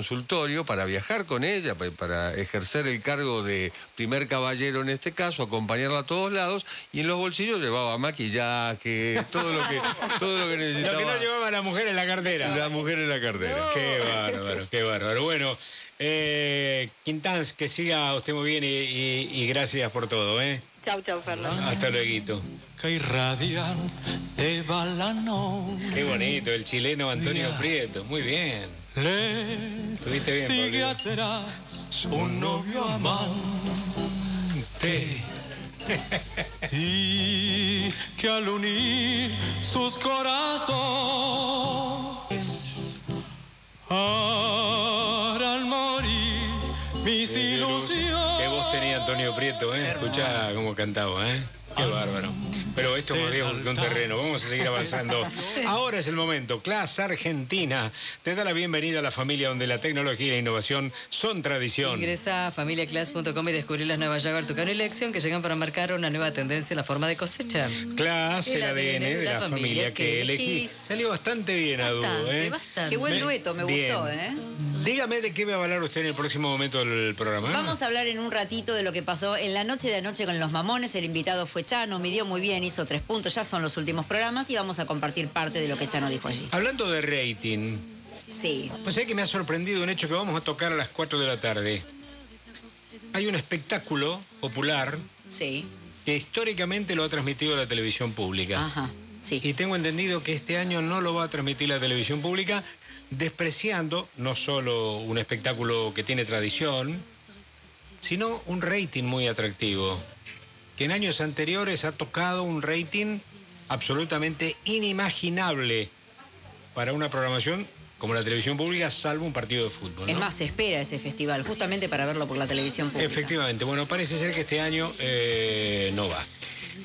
consultorio para viajar con ella, para ejercer el cargo de primer caballero en este caso, acompañarla a todos lados, y en los bolsillos llevaba maquillaje, todo lo que, todo lo que necesitaba. Lo que no llevaba la mujer en la cartera. La mujer en la cartera. Qué bárbaro, qué bárbaro. Bueno, eh, Quintans, que siga usted muy bien y, gracias por todo, ¿eh? Chau, chau, Fernando. Hasta luego. Que irradian de Qué bonito, el chileno Antonio Prieto. Muy bien. Le Estuviste bien, sigue atrás un novio amante. y que al unir sus corazones harán morir mis ilusiones. Qué voz tenía Antonio Prieto, ¿eh? Escuchá cómo cantaba, ¿eh? Qué bárbaro. Pero esto es más viejo que un terreno. Vamos a seguir avanzando. Ahora es el momento. Class Argentina te da la bienvenida a la familia donde la tecnología y la innovación son tradición. Ingresa a familiaclass.com y descubrir las nuevas Jaguar Tucano y Lección que llegan para marcar una nueva tendencia en la forma de cosecha. Class, el, ADN, de, la, familia, que, elegí. Salió bastante bien, Adu. ¿eh? Qué buen dueto, me gustó. ¿eh? Dígame de qué va a hablar usted en el próximo momento del programa. Vamos a hablar en un ratito de lo que pasó en la noche de anoche con los mamones. El invitado fue Chano, midió muy bien, hizo tres puntos, ya son los últimos programas y vamos a compartir parte de lo que Chano dijo allí. Hablando de rating. Sí. Pues sé que me ha sorprendido un hecho que vamos a tocar a las 4 de la tarde. Hay un espectáculo popular. Sí. Que históricamente lo ha transmitido la televisión pública. Ajá. Sí. Y tengo entendido que este año no lo va a transmitir la televisión pública, despreciando no solo un espectáculo que tiene tradición, sino un rating muy atractivo que en años anteriores ha tocado un rating absolutamente inimaginable para una programación como la televisión pública, salvo un partido de fútbol. Es más, se espera ese festival, justamente para verlo por la televisión pública. Efectivamente, bueno, parece ser que este año eh, no va.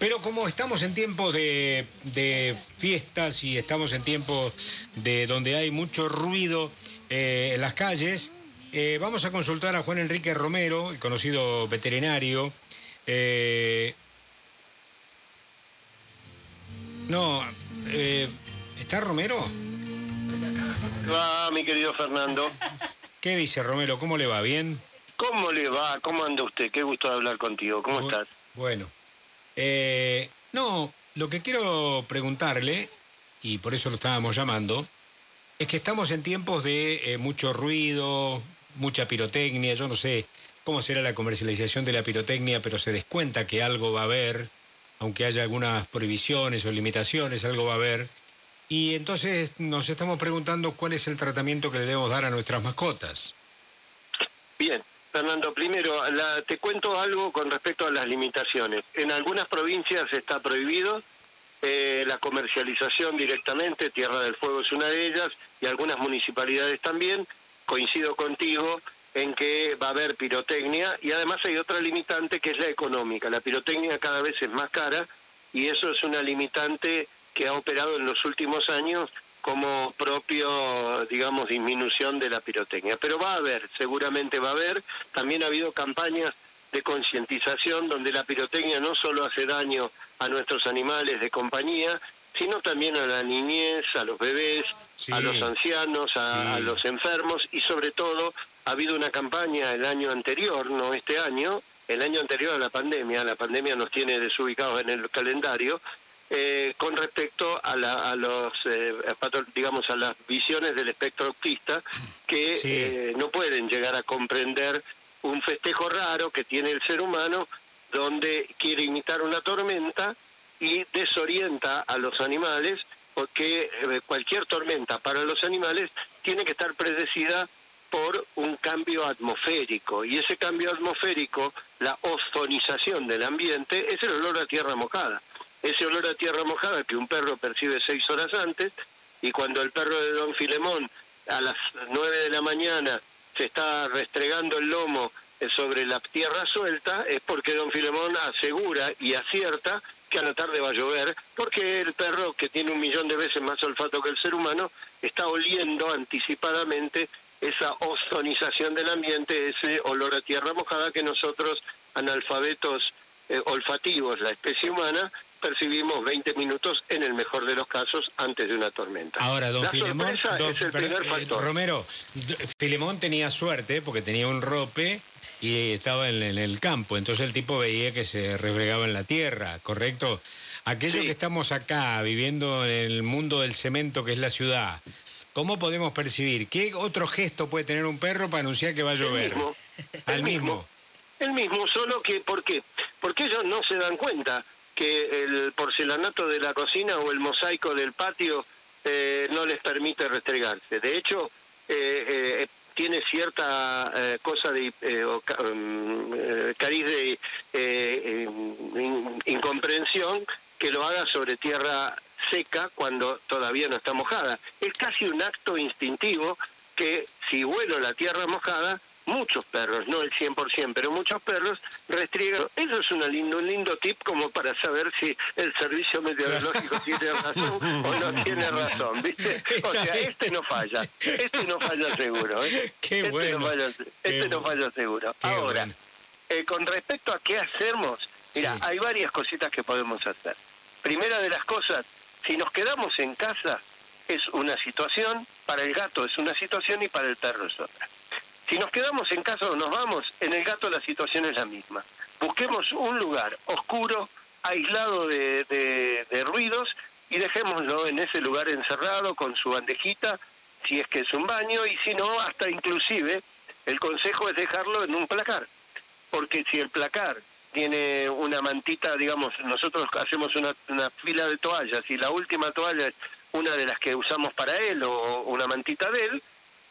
Pero como estamos en tiempos de, fiestas y estamos en tiempos de donde hay mucho ruido eh, en las calles, eh, vamos a consultar a Juan Enrique Romero, el conocido veterinario, eh, no, eh, ¿está Romero? Va, mi querido Fernando. ¿Qué dice Romero? ¿Cómo le va? ¿Bien? ¿Cómo le va? ¿Cómo anda usted? Qué gusto hablar contigo. ¿Cómo estás? Bueno. Eh, no, lo que quiero preguntarle, y por eso lo estábamos llamando, es que estamos en tiempos de mucho ruido, mucha pirotecnia, yo no sé, cómo será la comercialización de la pirotecnia, pero se descuenta que algo va a haber, aunque haya algunas prohibiciones o limitaciones, algo va a haber. Y entonces nos estamos preguntando cuál es el tratamiento que le debemos dar a nuestras mascotas. Bien, Fernando, primero te cuento algo con respecto a las limitaciones. En algunas provincias está prohibido eh, la comercialización directamente, Tierra del Fuego es una de ellas, y algunas municipalidades también. Coincido contigo, en que va a haber pirotecnia y además hay otra limitante que es la económica. La pirotecnia cada vez es más cara y eso es una limitante que ha operado en los últimos años como propio, digamos, disminución de la pirotecnia. Pero va a haber, seguramente va a haber. También ha habido campañas de concientización donde la pirotecnia no solo hace daño a nuestros animales de compañía, sino también a la niñez, a los bebés, a los ancianos, a, los enfermos y sobre todo ha habido una campaña el año anterior, no este año, el año anterior a la pandemia, la pandemia nos tiene desubicados en el calendario, eh, con respecto a, a los, eh, digamos, a las visiones del espectro autista que eh, no pueden llegar a comprender un festejo raro que tiene el ser humano donde quiere imitar una tormenta y desorienta a los animales porque cualquier tormenta para los animales tiene que estar predecida por un cambio atmosférico y ese cambio atmosférico, la ozonización del ambiente, es el olor a tierra mojada. Ese olor a tierra mojada que un perro percibe seis horas antes y cuando el perro de Don Filemón a las nueve de la mañana se está restregando el lomo eh, sobre la tierra suelta es porque Don Filemón asegura y acierta que a la tarde va a llover, porque el perro, que tiene un millón de veces más olfato que el ser humano, está oliendo anticipadamente esa ozonización del ambiente, ese olor a tierra mojada que nosotros, analfabetos eh, olfativos, la especie humana, percibimos 20 minutos en el mejor de los casos antes de una tormenta. Ahora, don La Filemón, sorpresa don- es el perdón, primer eh, factor. Romero, Filemón tenía suerte porque tenía un rope y estaba en, en el campo, entonces el tipo veía que se refregaba en la tierra, ¿correcto? Aquellos Sí. que estamos acá viviendo en el mundo del cemento que es la ciudad, ¿cómo podemos percibir? ¿Qué otro gesto puede tener un perro para anunciar que va a El llover? mismo. Al El mismo. El mismo, solo que, ¿por qué? Porque ellos no se dan cuenta que el porcelanato de la cocina o el mosaico del patio eh, no les permite restregarse. De hecho, eh, eh, tiene cierta eh, cosa de eh, o um, eh, cariz de eh, eh, in- incomprensión que lo haga sobre tierra seca cuando todavía no está mojada. Es casi un acto instintivo que si huelo la tierra mojada, muchos perros, no el 100%, pero muchos perros restriegan. Eso es una lindo, un lindo tip como para saber si el servicio meteorológico tiene razón o no tiene razón, ¿viste? O sea, este no falla, este no falla seguro. ¿eh? Qué este bueno, No falla, qué este no bueno. falla seguro. Qué Ahora, bueno. eh, con respecto a qué hacemos, mira, Sí. hay varias cositas que podemos hacer. Primera de las cosas, si nos quedamos en casa, es una situación, para el gato es una situación y para el perro es otra. Si nos quedamos en casa o nos vamos, en el gato la situación es la misma. Busquemos un lugar oscuro, aislado de, de- de ruidos y dejémoslo en ese lugar encerrado con su bandejita, si es que es un baño, y si no, hasta inclusive el consejo es dejarlo en un placar porque si el placar tiene una mantita, digamos, nosotros hacemos una, una fila de toallas y la última toalla es una de las que usamos para él o una mantita de él,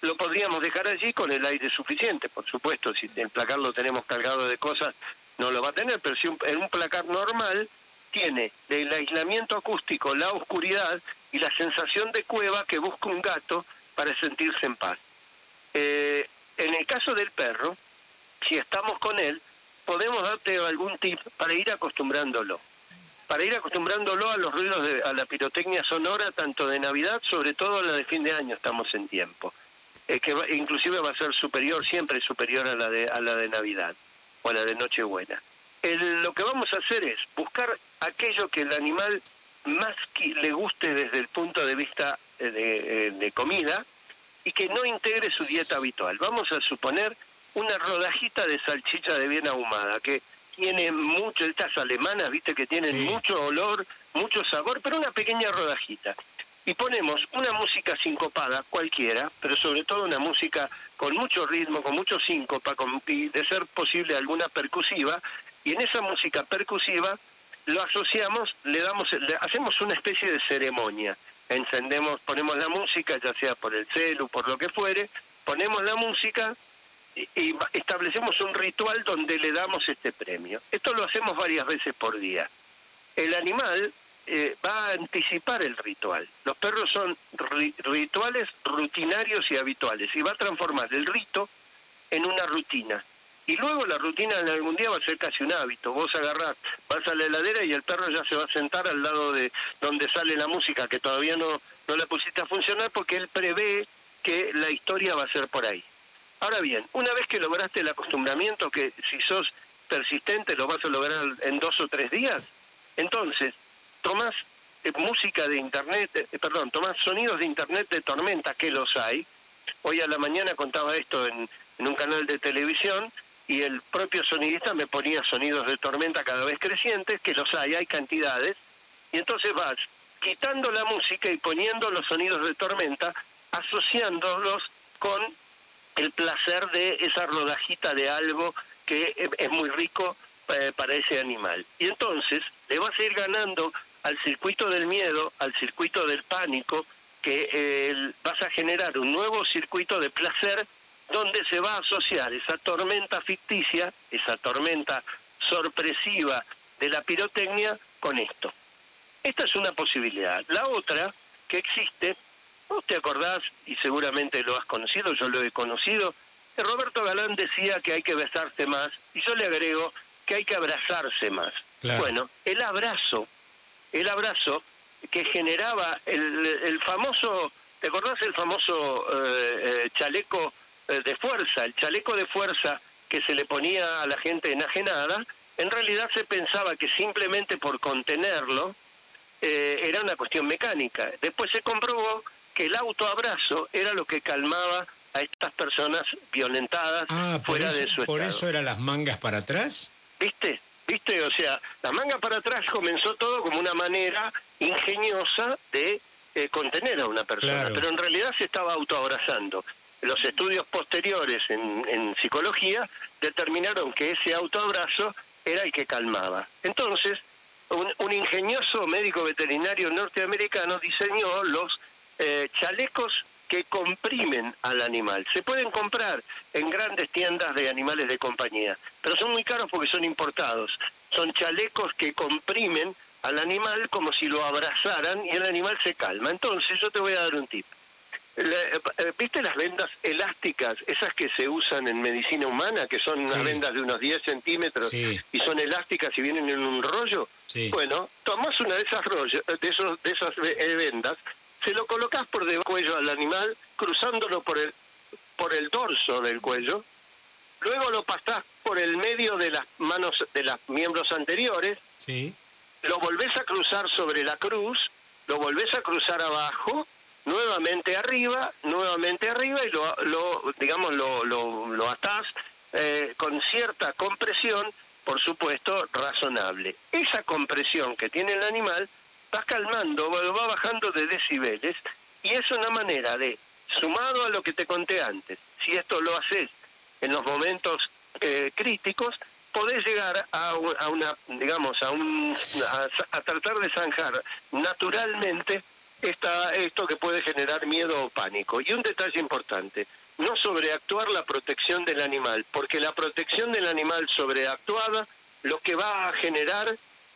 lo podríamos dejar allí con el aire suficiente, por supuesto, si el placar lo tenemos cargado de cosas, no lo va a tener, pero si un- en un placar normal tiene el aislamiento acústico, la oscuridad y la sensación de cueva que busca un gato para sentirse en paz. Eh, en el caso del perro, si estamos con él, podemos darte algún tip para ir acostumbrándolo. Para ir acostumbrándolo a los ruidos, de, a la pirotecnia sonora, tanto de Navidad, sobre todo la de fin de año, estamos en tiempo. Eh, que va- inclusive va a ser superior, siempre superior a la de, a la de Navidad o a la de Nochebuena. El- lo que vamos a hacer es buscar aquello que el animal más qui- le guste desde el punto de vista eh, de, eh, de comida y que no integre su dieta habitual. Vamos a suponer una rodajita de salchicha de bien ahumada, que tiene mucho, estas alemanas, viste, que tienen Sí. mucho olor, mucho sabor, pero una pequeña rodajita. Y ponemos una música sincopada, cualquiera, pero sobre todo una música con mucho ritmo, con mucho síncopa, con, de ser posible alguna percusiva, y en esa música percusiva lo asociamos, le damos, le hacemos una especie de ceremonia. Encendemos, ponemos la música, ya sea por el celu, por lo que fuere, ponemos la música y, establecemos un ritual donde le damos este premio. Esto lo hacemos varias veces por día. El animal eh, va a anticipar el ritual. Los perros son ri- rituales rutinarios y habituales y va a transformar el rito en una rutina. Y luego la rutina en algún día va a ser casi un hábito. Vos agarrás, vas a la heladera y el perro ya se va a sentar al lado de donde sale la música, que todavía no, no la pusiste a funcionar porque él prevé que la historia va a ser por ahí. Ahora bien, una vez que lograste el acostumbramiento, que si sos persistente lo vas a lograr en dos o tres días, entonces tomás eh, música de internet, eh, perdón, tomás sonidos de internet de tormenta, que los hay. Hoy a la mañana contaba esto en, un canal de televisión y el propio sonidista me ponía sonidos de tormenta cada vez crecientes, que los hay, hay cantidades, y entonces vas quitando la música y poniendo los sonidos de tormenta, asociándolos con el placer de esa rodajita de algo que es- muy rico eh, para ese animal. Y entonces le vas a ir ganando al circuito del miedo, al circuito del pánico, que eh, vas a generar un nuevo circuito de placer donde se va a asociar esa tormenta ficticia, esa tormenta sorpresiva de la pirotecnia con esto. Esta es una posibilidad. La otra que existe, vos te acordás y seguramente lo has conocido, yo lo he conocido, que Roberto Galán decía que hay que besarse más y yo le agrego que hay que abrazarse más. Claro. Bueno, el abrazo, el abrazo que generaba el, el famoso, ¿te acordás el famoso eh, eh, chaleco eh, de fuerza? El chaleco de fuerza que se le ponía a la gente enajenada en realidad se pensaba que simplemente por contenerlo eh, era una cuestión mecánica. Después se comprobó que el autoabrazo era lo que calmaba a estas personas violentadas Ah, por, fuera eso, de su por estado. eso eran las mangas para atrás. ¿Viste? ¿Viste? O sea, la manga para atrás comenzó todo como una manera ingeniosa de eh, contener a una persona, Claro. pero en realidad se estaba autoabrazando. Los estudios posteriores en, en psicología determinaron que ese autoabrazo era el que calmaba. Entonces, un, un ingenioso médico veterinario norteamericano diseñó los eh, chalecos que comprimen al animal. Se pueden comprar en grandes tiendas de animales de compañía, pero son muy caros porque son importados. Son chalecos que comprimen al animal como si lo abrazaran y el animal se calma. Entonces yo te voy a dar un tip. Eh, ¿Viste las vendas elásticas, esas que se usan en medicina humana, que son unas Sí. vendas de unos 10 centímetros Sí. y son elásticas y vienen en un rollo? Sí. Bueno, tomás una de esas rollos, de, esos, de esas eh, vendas, se lo colocás por debajo del cuello al animal, cruzándolo por el, por el dorso del cuello, luego lo pasás por el medio de las manos, de los miembros anteriores, Sí. lo volvés a cruzar sobre la cruz, lo volvés a cruzar abajo, nuevamente arriba, nuevamente arriba y lo, lo digamos, lo, lo, lo atás eh, con cierta compresión, por supuesto, razonable. Esa compresión que tiene el animal va calmando, va bajando de decibeles y es una manera de, sumado a lo que te conté antes, si esto lo haces en los momentos eh, críticos, podés llegar a, un- a una, digamos, a, un, a, a tratar de zanjar naturalmente esta, esto que puede generar miedo o pánico. Y un detalle importante, no sobreactuar la protección del animal, porque la protección del animal sobreactuada lo que va a generar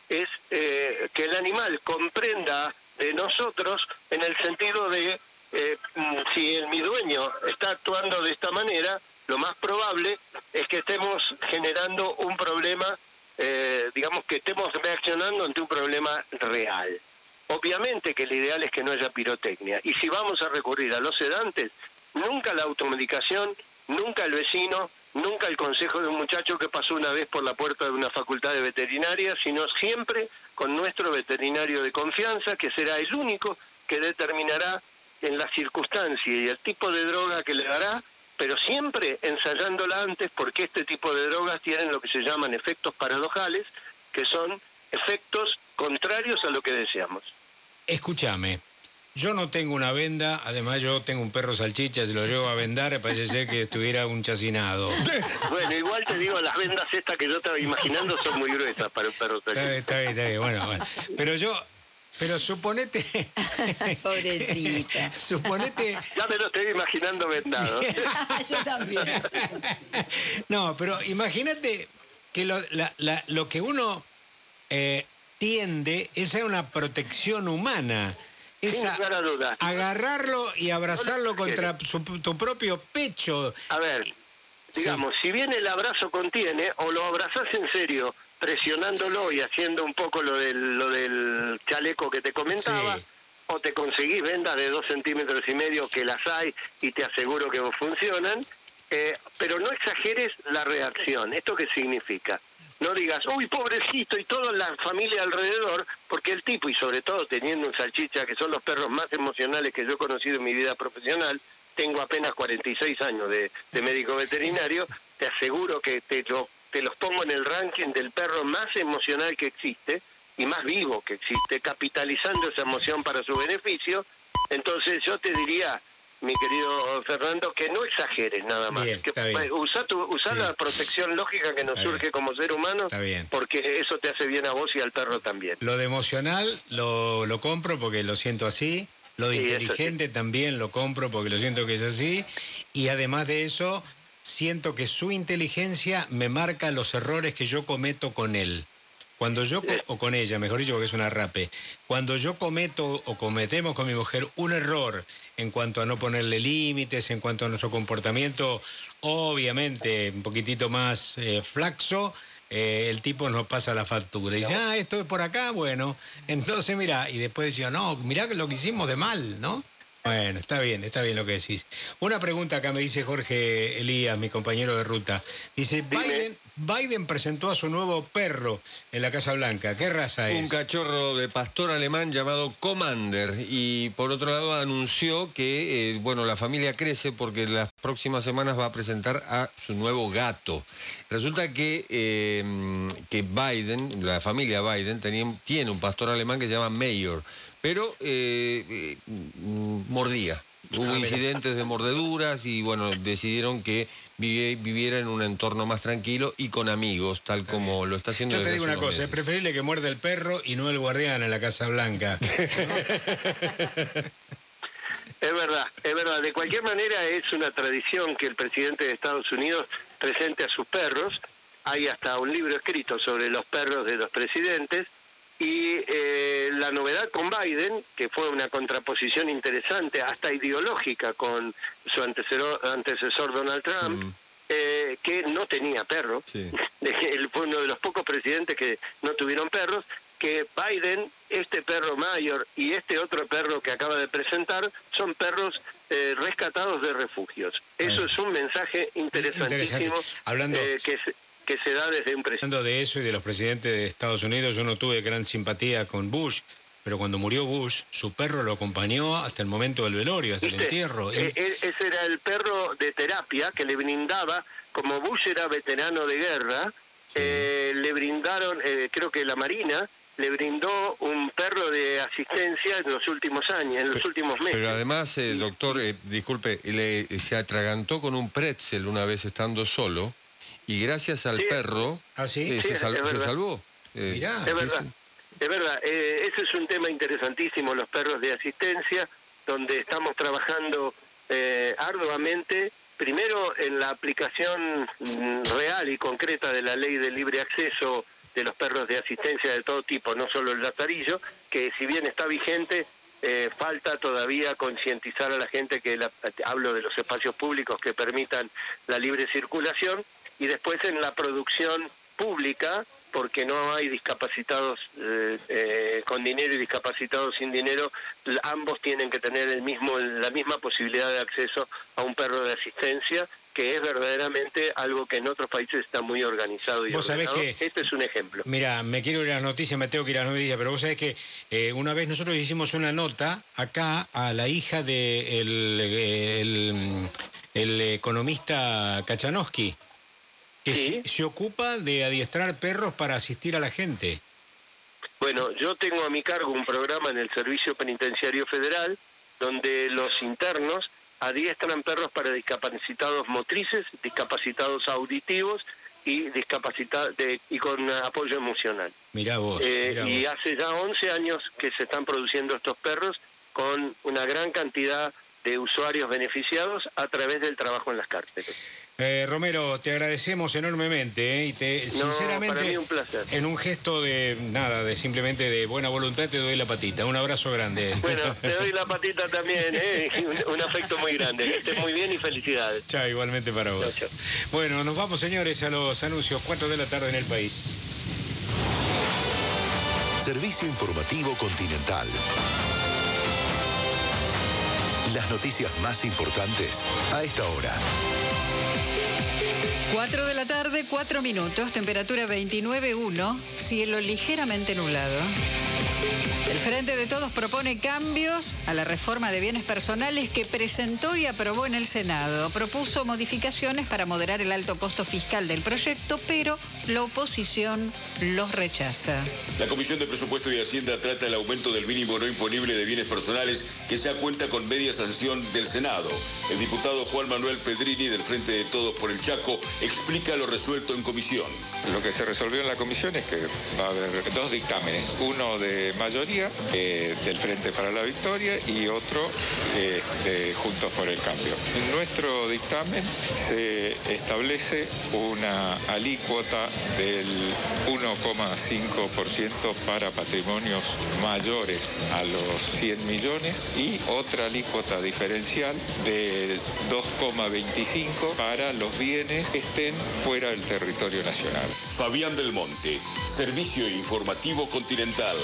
es eh, que el animal comprenda de nosotros en el sentido de eh, mm, si mi dueño está actuando de esta manera, lo más probable es que estemos generando un problema, eh, digamos que estemos reaccionando ante un problema real. Obviamente que el ideal es que no haya pirotecnia. Y si vamos a recurrir a los sedantes, nunca la automedicación, nunca el vecino, nunca el consejo de un muchacho que pasó una vez por la puerta de una facultad de veterinaria, sino siempre con nuestro veterinario de confianza, que será el único que determinará en la circunstancia y el tipo de droga que le dará, pero siempre ensayándola antes porque este tipo de drogas tienen lo que se llaman efectos paradojales, que son efectos contrarios a lo que deseamos. Escúchame. Yo no tengo una venda, además yo tengo un perro salchicha, si lo llevo a vendar parece ser que estuviera un chacinado. Bueno, igual te digo, las vendas estas que yo estaba imaginando son muy gruesas para un perro Está bien, salchicha. está bien, está bien, bueno, bueno. Pero yo, pero suponete... Pobrecita. suponete... Ya me lo estoy imaginando vendado. Yo también. No, pero imagínate que lo, la- la- lo que uno eh, tiende es a una protección humana. Es Sin a lugar a dudas. agarrarlo y abrazarlo contra su- tu propio pecho. A ver, digamos, si bien el abrazo contiene, o lo abrazás en serio, presionándolo y haciendo un poco lo del, lo del chaleco que te comentaba, Sí. o te conseguís vendas de dos centímetros y medio que las hay y te aseguro que funcionan, eh, pero no exageres la reacción. ¿Esto qué significa? No digas, uy, pobrecito, y toda la familia alrededor, porque el tipo, y sobre todo teniendo un salchicha, que son los perros más emocionales que yo he conocido en mi vida profesional, tengo apenas 46 años de, de médico veterinario, te aseguro que te, lo- te los pongo en el ranking del perro más emocional que existe y más vivo que existe, capitalizando esa emoción para su beneficio. Entonces yo te diría, mi querido Fernando, que no exageres nada más. Bien, que está bien. Usa, tu, usa Sí. la protección lógica que nos Está surge bien. como ser humano, Está bien. porque eso te hace bien a vos y al perro también. Lo de emocional lo, lo compro porque lo siento así. Lo de Sí, inteligente también lo compro porque lo siento que es así. Y además de eso, siento que su inteligencia me marca los errores que yo cometo con él. Cuando yo, o con ella, mejor dicho, porque es una rape, cuando yo cometo o cometemos con mi mujer un error en cuanto a no ponerle límites, en cuanto a nuestro comportamiento, obviamente un poquitito más eh, flaxo, eh, el tipo nos pasa la factura. Y dice, ah, esto es por acá, bueno. Entonces, mira, y después decía, no, mirá que lo que hicimos de mal, ¿no? Bueno, está bien, está bien lo que decís. Una pregunta acá me dice Jorge Elías, mi compañero de ruta. Dice, Biden, Biden presentó a su nuevo perro en la Casa Blanca. ¿Qué raza es? Un cachorro de pastor alemán llamado Commander y por otro lado anunció que eh, bueno la familia crece porque las próximas semanas va a presentar a su nuevo gato. Resulta que, eh, que Biden, la familia Biden tenía- tiene un pastor alemán que se llama Mayor, pero eh, eh, mordía. Hubo Ah, incidentes de mordeduras y bueno, decidieron que vivi- viviera en un entorno más tranquilo y con amigos, tal como lo está haciendo Yo te digo una cosa, es preferible que muerda el perro y no el guardián en la Casa Blanca. Es verdad, es verdad. De cualquier manera es una tradición que el presidente de Estados Unidos presente a sus perros. Hay hasta un libro escrito sobre los perros de los presidentes. Y eh, la novedad con Biden, que fue una contraposición interesante, hasta ideológica con su antecesor, antecesor Donald Trump, Mm. eh, que no tenía perro. Sí. Fue uno de los pocos presidentes que no tuvieron perros, que Biden, este perro mayor y este otro perro que acaba de presentar son perros eh, rescatados de refugios. Eso es un mensaje interesantísimo. Hablando- eh, que, se, que se da desde un presidente. Hablando de eso y de los presidentes de Estados Unidos, yo no tuve gran simpatía con Bush, pero cuando murió Bush, su perro lo acompañó hasta el momento del velorio, hasta el ¿Viste? entierro. Eh, eh, ese era el perro de terapia que le brindaba, como Bush era veterano de guerra, eh, le brindaron, eh, creo que la Marina, le brindó un perro de asistencia en los últimos años, en los últimos meses. Pero además, eh, doctor, eh, disculpe, le- se atragantó con un pretzel una vez estando solo y gracias al Sí. perro ¿Ah, sí? eh, Sí, se, sal- se salvó. Eh, Mirá. Es verdad, es verdad. Eh, ese es un tema interesantísimo, los perros de asistencia, donde estamos trabajando eh, arduamente, primero en la aplicación mm, real y concreta de la ley de libre acceso de los perros de asistencia de todo tipo, no solo el lazarillo, que si bien está vigente, eh, falta todavía concientizar a la gente que la- hablo de los espacios públicos que permitan la libre circulación y después en la producción pública porque no hay discapacitados eh, eh, con dinero y discapacitados sin dinero ambos tienen que tener el mismo la misma posibilidad de acceso a un perro de asistencia que es verdaderamente algo que en otros países está muy organizado y Vos sabés ordenado. que- este es un ejemplo Mira, me quiero ir a las noticias, me tengo que ir a las noticias, pero vos sabés que eh, una vez nosotros hicimos una nota acá a la hija de el, el- el economista Kachanowski, que Sí. se, se ocupa de adiestrar perros para asistir a la gente. Bueno, yo tengo a mi cargo un programa en el Servicio Penitenciario Federal donde los internos adiestran perros para discapacitados motrices, discapacitados auditivos y discapacitados y con apoyo emocional. Mirá vos. Eh, mirá y vos. hace ya 11 años que se están produciendo estos perros con una gran cantidad de usuarios beneficiados a través del trabajo en las cárceles. Eh, Romero, te agradecemos enormemente eh, y te, No, sinceramente, para mí un placer. en un gesto de nada, de simplemente de buena voluntad, te doy la patita. Un abrazo grande. Bueno, te doy la patita también, ¿eh? un, un afecto muy grande. Que estés muy bien y felicidades. Chao, igualmente para vos. Chao, chao. Bueno, nos vamos, señores, a los anuncios. 4 de la tarde en el país. Servicio Informativo Continental. Las noticias más importantes a esta hora. 4 de la tarde, 4 minutos, temperatura 29.1, cielo ligeramente nublado. El Frente de Todos propone cambios a la reforma de bienes personales que presentó y aprobó en el Senado. Propuso modificaciones para moderar el alto costo fiscal del proyecto, pero la oposición los rechaza. La Comisión de Presupuesto y Hacienda trata el aumento del mínimo no imponible de bienes personales que ya cuenta con media sanción del Senado. El diputado Juan Manuel Pedrini del Frente de Todos por el Chaco explica lo resuelto en comisión. Lo que se resolvió en la comisión es que va a haber dos dictámenes, uno de mayoría eh, del Frente para la Victoria y otro eh, de Juntos por el Cambio. En nuestro dictamen se establece una alícuota del 1,5% para patrimonios mayores a los 100 millones y otra alícuota diferencial del 2,25 para los bienes que estén fuera del territorio nacional. Fabián del Monte, Servicio Informativo Continental.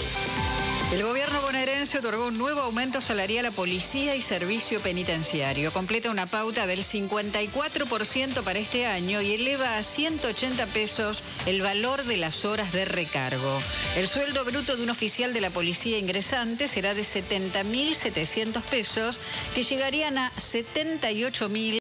El gobierno bonaerense otorgó un nuevo aumento salarial a policía y servicio penitenciario. Completa una pauta del 54% para este año y eleva a 180 pesos el valor de las horas de recargo. El sueldo bruto de un oficial de la policía ingresante será de 70.700 pesos, que llegarían a 78.000